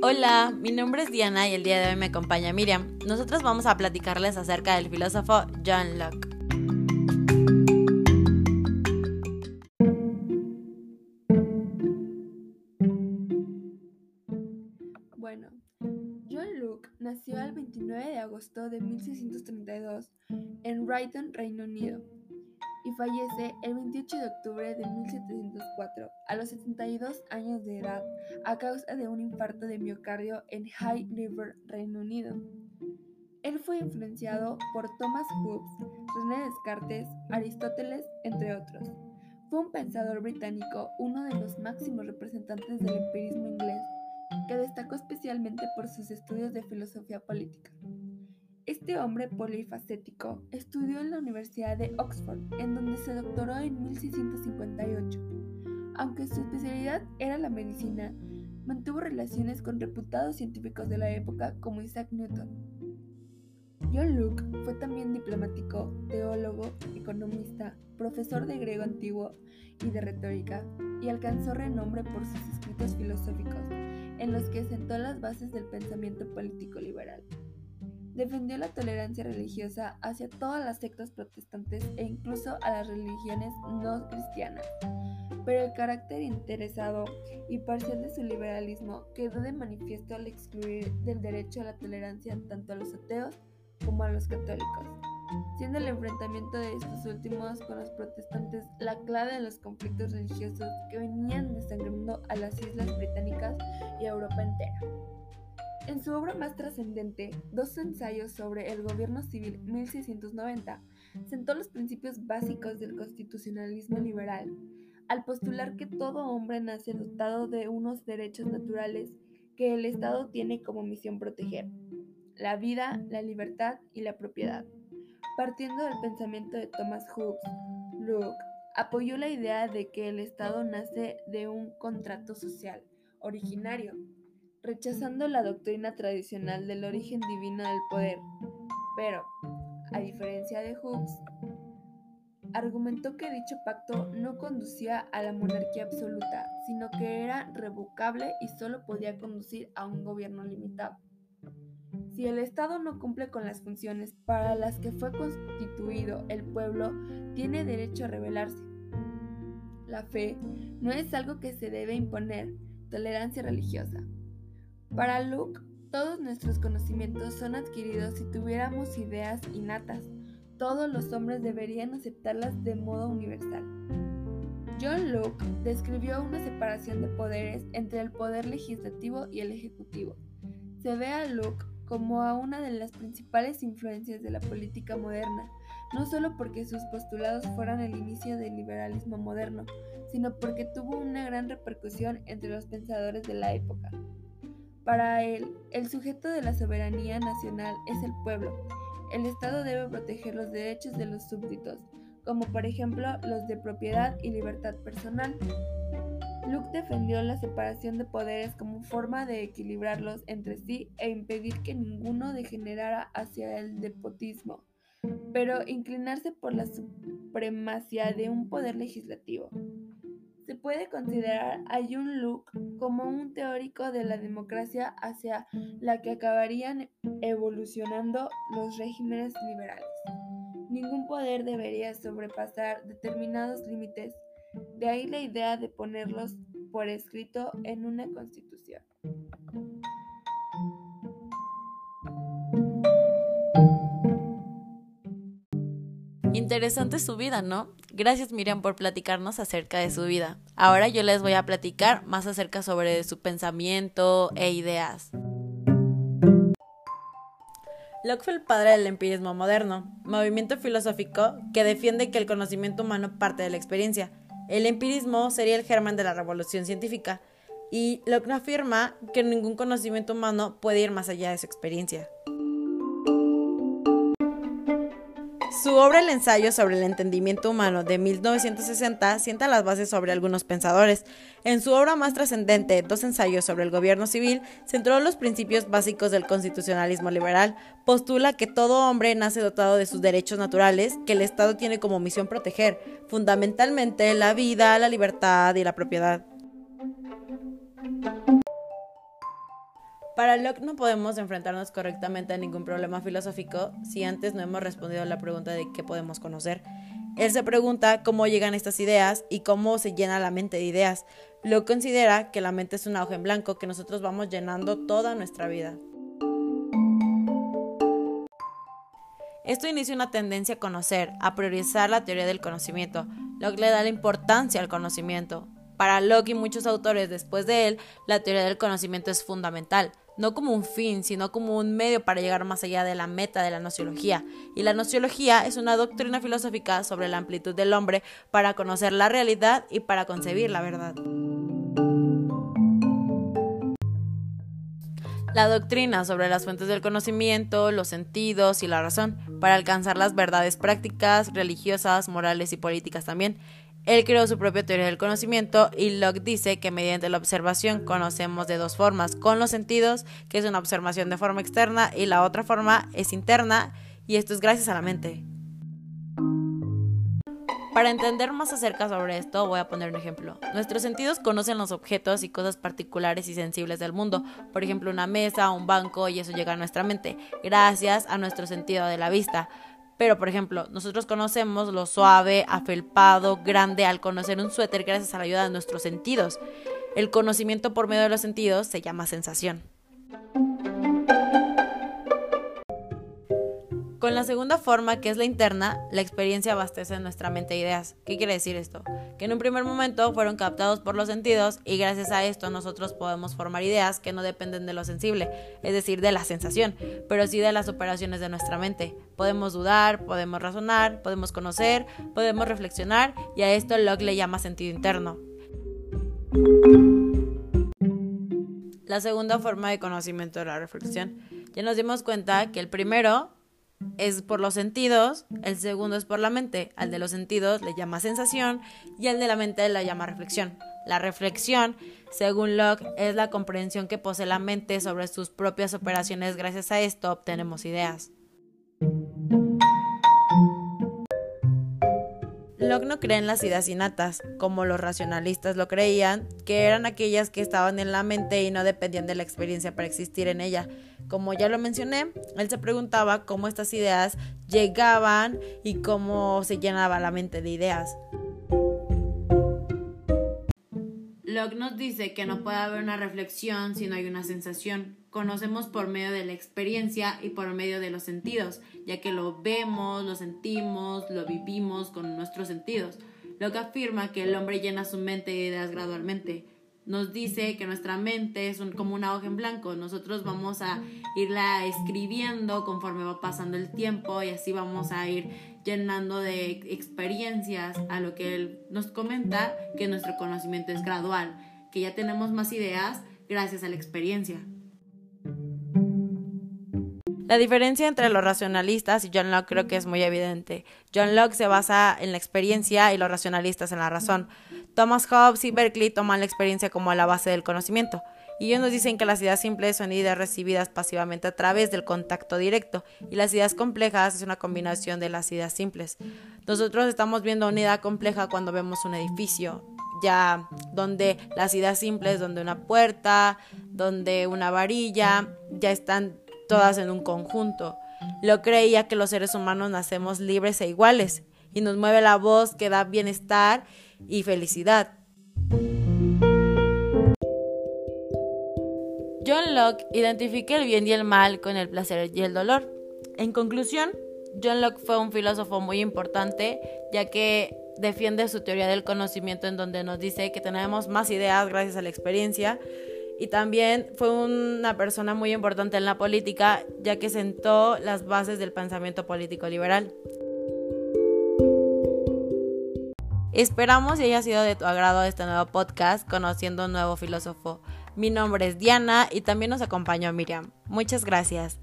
Hola, mi nombre es Diana y el día de hoy me acompaña Miriam. Nosotros vamos a platicarles acerca del filósofo John Locke. Bueno, John Locke nació el 29 de agosto de 1632 en Brighton, Reino Unido, y fallece el 28 de octubre de 1704 a los 72 años de edad a causa de un infarto de miocardio en High River, Reino Unido. Él fue influenciado por Thomas Hobbes, René Descartes, Aristóteles, entre otros. Fue un pensador británico, uno de los máximos representantes del empirismo inglés, que destacó especialmente por sus estudios de filosofía política. Este hombre polifacético estudió en la Universidad de Oxford, en donde se doctoró en 1658. Aunque su especialidad era la medicina, mantuvo relaciones con reputados científicos de la época como Isaac Newton. John Locke fue también diplomático, teólogo, economista, profesor de griego antiguo y de retórica, y alcanzó renombre por sus escritos filosóficos, en los que sentó las bases del pensamiento político liberal. Defendió la tolerancia religiosa hacia todas las sectas protestantes e incluso a las religiones no cristianas, pero el carácter interesado y parcial de su liberalismo quedó de manifiesto al excluir del derecho a la tolerancia tanto a los ateos como a los católicos, siendo el enfrentamiento de estos últimos con los protestantes la clave de los conflictos religiosos que venían desangrando a las islas británicas y a Europa entera. En su obra más trascendente, Dos ensayos sobre el gobierno civil 1690, sentó los principios básicos del constitucionalismo liberal, al postular que todo hombre nace dotado de unos derechos naturales que el Estado tiene como misión proteger, la vida, la libertad y la propiedad. Partiendo del pensamiento de Thomas Hobbes, Locke apoyó la idea de que el Estado nace de un contrato social originario rechazando la doctrina tradicional del origen divino del poder, pero, a diferencia de Hobbes, argumentó que dicho pacto no conducía a la monarquía absoluta, sino que era revocable y solo podía conducir a un gobierno limitado. Si el Estado no cumple con las funciones para las que fue constituido el pueblo, tiene derecho a rebelarse. La fe no es algo que se debe imponer, tolerancia religiosa. Para Luke, todos nuestros conocimientos son adquiridos si tuviéramos ideas innatas. Todos los hombres deberían aceptarlas de modo universal. John Locke describió una separación de poderes entre el poder legislativo y el ejecutivo. Se ve a Locke como a una de las principales influencias de la política moderna, no solo porque sus postulados fueran el inicio del liberalismo moderno, sino porque tuvo una gran repercusión entre los pensadores de la época. Para él, el sujeto de la soberanía nacional es el pueblo. El Estado debe proteger los derechos de los súbditos, como por ejemplo los de propiedad y libertad personal. Luke defendió la separación de poderes como forma de equilibrarlos entre sí e impedir que ninguno degenerara hacia el despotismo, pero inclinarse por la supremacía de un poder legislativo. Se puede considerar a Jun Luk como un teórico de la democracia hacia la que acabarían evolucionando los regímenes liberales. Ningún poder debería sobrepasar determinados límites, de ahí la idea de ponerlos por escrito en una constitución. Interesante su vida, ¿no? Gracias Miriam por platicarnos acerca de su vida. Ahora yo les voy a platicar más acerca sobre su pensamiento e ideas. Locke fue el padre del empirismo moderno, movimiento filosófico que defiende que el conocimiento humano parte de la experiencia. El empirismo sería el germen de la revolución científica, y Locke afirma que ningún conocimiento humano puede ir más allá de su experiencia. Su obra El ensayo sobre el entendimiento humano de 1960 sienta las bases sobre algunos pensadores. En su obra más trascendente, Dos ensayos sobre el gobierno civil, centró los principios básicos del constitucionalismo liberal. Postula que todo hombre nace dotado de sus derechos naturales, que el Estado tiene como misión proteger, fundamentalmente la vida, la libertad y la propiedad. Para Locke no podemos enfrentarnos correctamente a ningún problema filosófico si antes no hemos respondido a la pregunta de qué podemos conocer. Él se pregunta cómo llegan estas ideas y cómo se llena la mente de ideas. Locke considera que la mente es una hoja en blanco que nosotros vamos llenando toda nuestra vida. Esto inicia una tendencia a conocer, a priorizar la teoría del conocimiento. Locke le da la importancia al conocimiento. Para Locke y muchos autores después de él, la teoría del conocimiento es fundamental no como un fin, sino como un medio para llegar más allá de la meta de la nociología. Y la nociología es una doctrina filosófica sobre la amplitud del hombre para conocer la realidad y para concebir la verdad. La doctrina sobre las fuentes del conocimiento, los sentidos y la razón, para alcanzar las verdades prácticas, religiosas, morales y políticas también. Él creó su propia teoría del conocimiento y Locke dice que mediante la observación conocemos de dos formas, con los sentidos, que es una observación de forma externa, y la otra forma es interna, y esto es gracias a la mente. Para entender más acerca sobre esto, voy a poner un ejemplo. Nuestros sentidos conocen los objetos y cosas particulares y sensibles del mundo, por ejemplo una mesa, un banco, y eso llega a nuestra mente, gracias a nuestro sentido de la vista. Pero, por ejemplo, nosotros conocemos lo suave, afelpado, grande al conocer un suéter gracias a la ayuda de nuestros sentidos. El conocimiento por medio de los sentidos se llama sensación. Con la segunda forma, que es la interna, la experiencia abastece nuestra mente de ideas. ¿Qué quiere decir esto? Que en un primer momento fueron captados por los sentidos y gracias a esto nosotros podemos formar ideas que no dependen de lo sensible, es decir, de la sensación, pero sí de las operaciones de nuestra mente. Podemos dudar, podemos razonar, podemos conocer, podemos reflexionar y a esto Locke le llama sentido interno. La segunda forma de conocimiento de la reflexión. Ya nos dimos cuenta que el primero es por los sentidos, el segundo es por la mente. Al de los sentidos le llama sensación y al de la mente le llama reflexión. La reflexión, según Locke, es la comprensión que posee la mente sobre sus propias operaciones. Gracias a esto obtenemos ideas. Locke no cree en las ideas innatas, como los racionalistas lo creían, que eran aquellas que estaban en la mente y no dependían de la experiencia para existir en ella. Como ya lo mencioné, él se preguntaba cómo estas ideas llegaban y cómo se llenaba la mente de ideas. Locke nos dice que no puede haber una reflexión si no hay una sensación. Conocemos por medio de la experiencia y por medio de los sentidos, ya que lo vemos, lo sentimos, lo vivimos con nuestros sentidos. Locke afirma que el hombre llena su mente de ideas gradualmente nos dice que nuestra mente es como una hoja en blanco. Nosotros vamos a irla escribiendo conforme va pasando el tiempo y así vamos a ir llenando de experiencias a lo que él nos comenta que nuestro conocimiento es gradual, que ya tenemos más ideas gracias a la experiencia. La diferencia entre los racionalistas y John Locke creo que es muy evidente. John Locke se basa en la experiencia y los racionalistas en la razón. Thomas Hobbes y Berkeley toman la experiencia como la base del conocimiento. Y ellos nos dicen que las ideas simples son ideas recibidas pasivamente a través del contacto directo y las ideas complejas es una combinación de las ideas simples. Nosotros estamos viendo una idea compleja cuando vemos un edificio, ya donde las ideas simples, donde una puerta, donde una varilla, ya están todas en un conjunto. Lo creía que los seres humanos nacemos libres e iguales y nos mueve la voz que da bienestar y felicidad. John Locke identifica el bien y el mal con el placer y el dolor. En conclusión, John Locke fue un filósofo muy importante, ya que defiende su teoría del conocimiento en donde nos dice que tenemos más ideas gracias a la experiencia y también fue una persona muy importante en la política, ya que sentó las bases del pensamiento político liberal. Esperamos y haya sido de tu agrado este nuevo podcast, Conociendo un nuevo filósofo. Mi nombre es Diana y también nos acompañó Miriam. Muchas gracias.